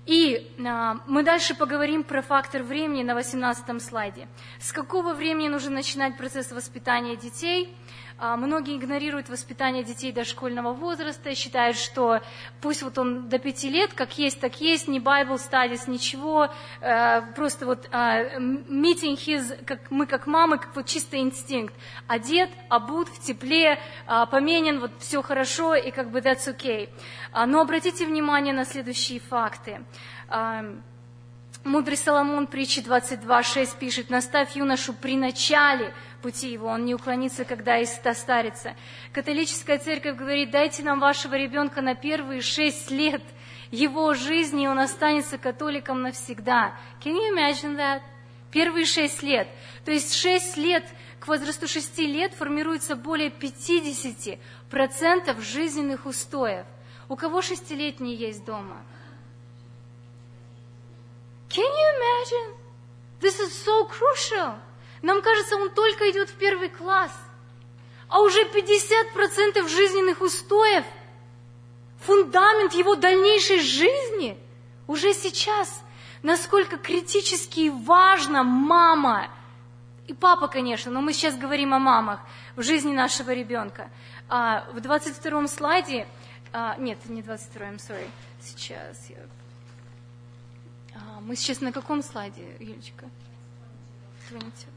[SPEAKER 1] И а, мы дальше поговорим про фактор времени на 18 слайде. С какого времени нужно начинать процесс воспитания детей? А, многие игнорируют воспитание детей дошкольного возраста считают, что пусть вот он до пяти лет, как есть, так есть, не Bible studies, ничего, э, просто вот а, meeting his, как мы как мамы, как вот чистый инстинкт. Одет, обут, в тепле, а, поменен, вот все хорошо, и как бы that's okay. Но обратите внимание на следующие факты. Мудрый Соломон, притчи 22.6 пишет, «Наставь юношу при начале пути его, он не уклонится, когда и состарится». Католическая церковь говорит, дайте нам вашего ребенка на первые шесть лет его жизни, и он останется католиком навсегда. Can you imagine that? Первые шесть лет. То есть шесть лет, к возрасту шести лет формируется более 50% жизненных устоев. У кого шестилетний есть дома? Can you imagine? This is so crucial. Нам кажется, он только идет в первый класс, а уже 50% жизненных устоев, фундамент его дальнейшей жизни уже сейчас. Насколько критически важна мама и папа, конечно, но мы сейчас говорим о мамах в жизни нашего ребенка. А, в 22 слайде, а, нет, не 22, I'm sorry, сейчас я а, мы сейчас на каком слайде, Юлечка? 20.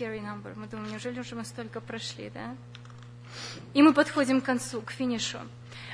[SPEAKER 1] Scary number. Мы думаем, неужели уже мы столько прошли, да? И мы подходим к концу, к финишу.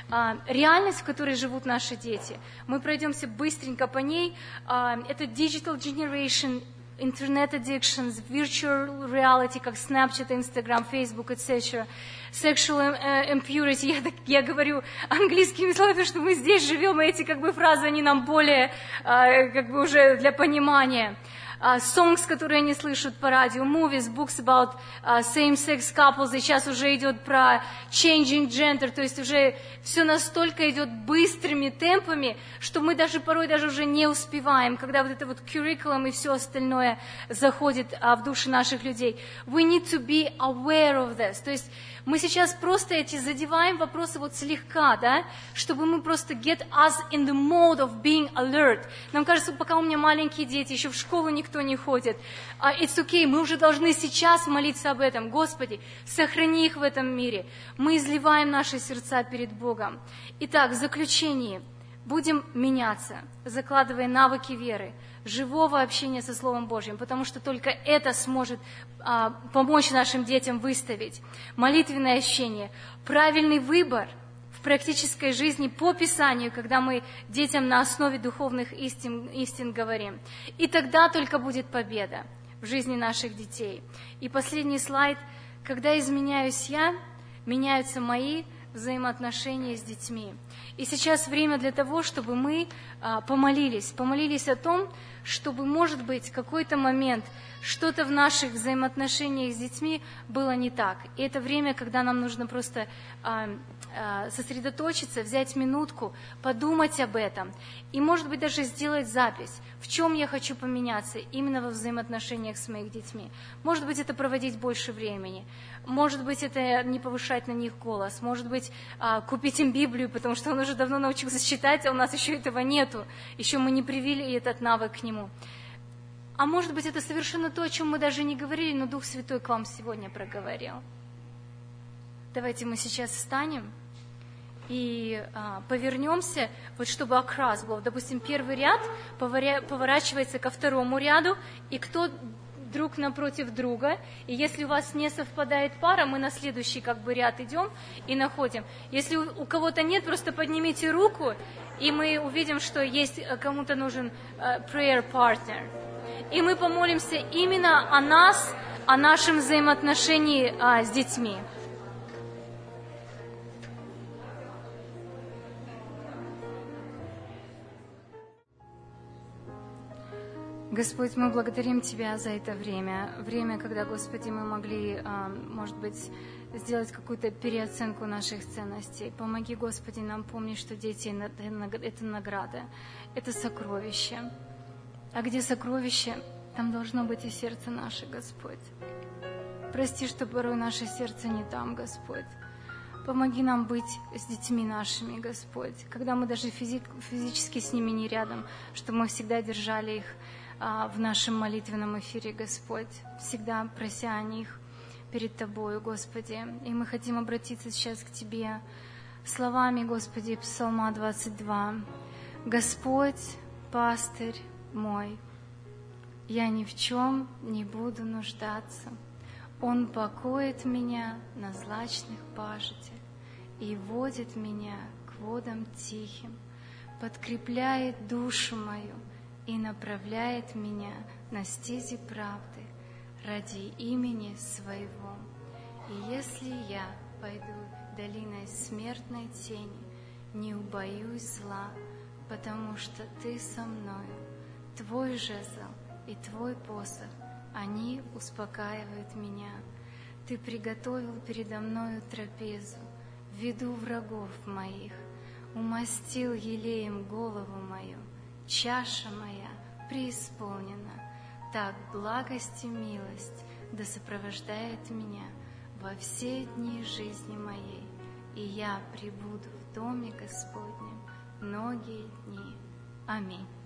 [SPEAKER 1] А, реальность, в которой живут наши дети. Мы пройдемся быстренько по ней. А, это digital generation, internet addictions, virtual reality, как Snapchat, Instagram, Facebook, etc. Sexual э, impurity. Я, так, я говорю английскими словами, что мы здесь живем, и эти как бы фразы, они нам более а, как бы уже для понимания uh, songs, которые они слышат по радио, movies, books about uh, same-sex couples, и сейчас уже идет про changing gender, то есть уже все настолько идет быстрыми темпами, что мы даже порой даже уже не успеваем, когда вот это вот curriculum и все остальное заходит uh, в души наших людей. We need to be aware of this, то есть мы сейчас просто эти задеваем вопросы вот слегка, да, чтобы мы просто get us in the mode of being alert. Нам кажется, пока у меня маленькие дети, еще в школу никто не ходит. Uh, it's okay, мы уже должны сейчас молиться об этом. Господи, сохрани их в этом мире. Мы изливаем наши сердца перед Богом. Итак, в заключении будем меняться, закладывая навыки веры – живого общения со Словом Божьим, потому что только это сможет а, помочь нашим детям выставить. Молитвенное общение, правильный выбор в практической жизни по Писанию, когда мы детям на основе духовных истин, истин говорим. И тогда только будет победа в жизни наших детей. И последний слайд. Когда изменяюсь я, меняются мои взаимоотношения с детьми. И сейчас время для того, чтобы мы а, помолились, помолились о том, чтобы, может быть, какой-то момент что-то в наших взаимоотношениях с детьми было не так. И это время, когда нам нужно просто а, сосредоточиться, взять минутку, подумать об этом. И, может быть, даже сделать запись, в чем я хочу поменяться именно во взаимоотношениях с моими детьми. Может быть, это проводить больше времени. Может быть, это не повышать на них голос. Может быть, а, купить им Библию, потому что он уже давно научился читать, а у нас еще этого нету. Еще мы не привили этот навык к нему. А может быть, это совершенно то, о чем мы даже не говорили, но Дух Святой к вам сегодня проговорил. Давайте мы сейчас встанем и а, повернемся, вот чтобы окрас был. Допустим, первый ряд поворачивается ко второму ряду, и кто друг напротив друга. И если у вас не совпадает пара, мы на следующий как бы ряд идем и находим. Если у, у кого-то нет, просто поднимите руку, и мы увидим, что есть э, кому-то нужен uh, prayer partner. И мы помолимся именно о нас, о нашем взаимоотношении uh, с детьми. Господь, мы благодарим Тебя за это время. Время, когда, Господи, мы могли, а, может быть, сделать какую-то переоценку наших ценностей. Помоги, Господи, нам помнить, что дети – это награда, это сокровище. А где сокровище, там должно быть и сердце наше, Господь. Прости, что порой наше сердце не там, Господь. Помоги нам быть с детьми нашими, Господь, когда мы даже физически с ними не рядом, чтобы мы всегда держали их в нашем молитвенном эфире, Господь, всегда прося о них перед Тобою, Господи. И мы хотим обратиться сейчас к Тебе словами, Господи, Псалма 22. «Господь, пастырь мой, я ни в чем не буду нуждаться. Он покоит меня на злачных пажитях и водит меня к водам тихим, подкрепляет душу мою – и направляет меня на стези правды ради имени Своего. И если я пойду долиной смертной тени, не убоюсь зла, потому что Ты со мною, Твой жезл и Твой посох, они успокаивают меня. Ты приготовил передо мною трапезу, в виду врагов моих, умастил елеем голову мою, чаша моя преисполнена, так благость и милость да сопровождает меня во все дни жизни моей, и я пребуду в доме Господнем многие дни. Аминь.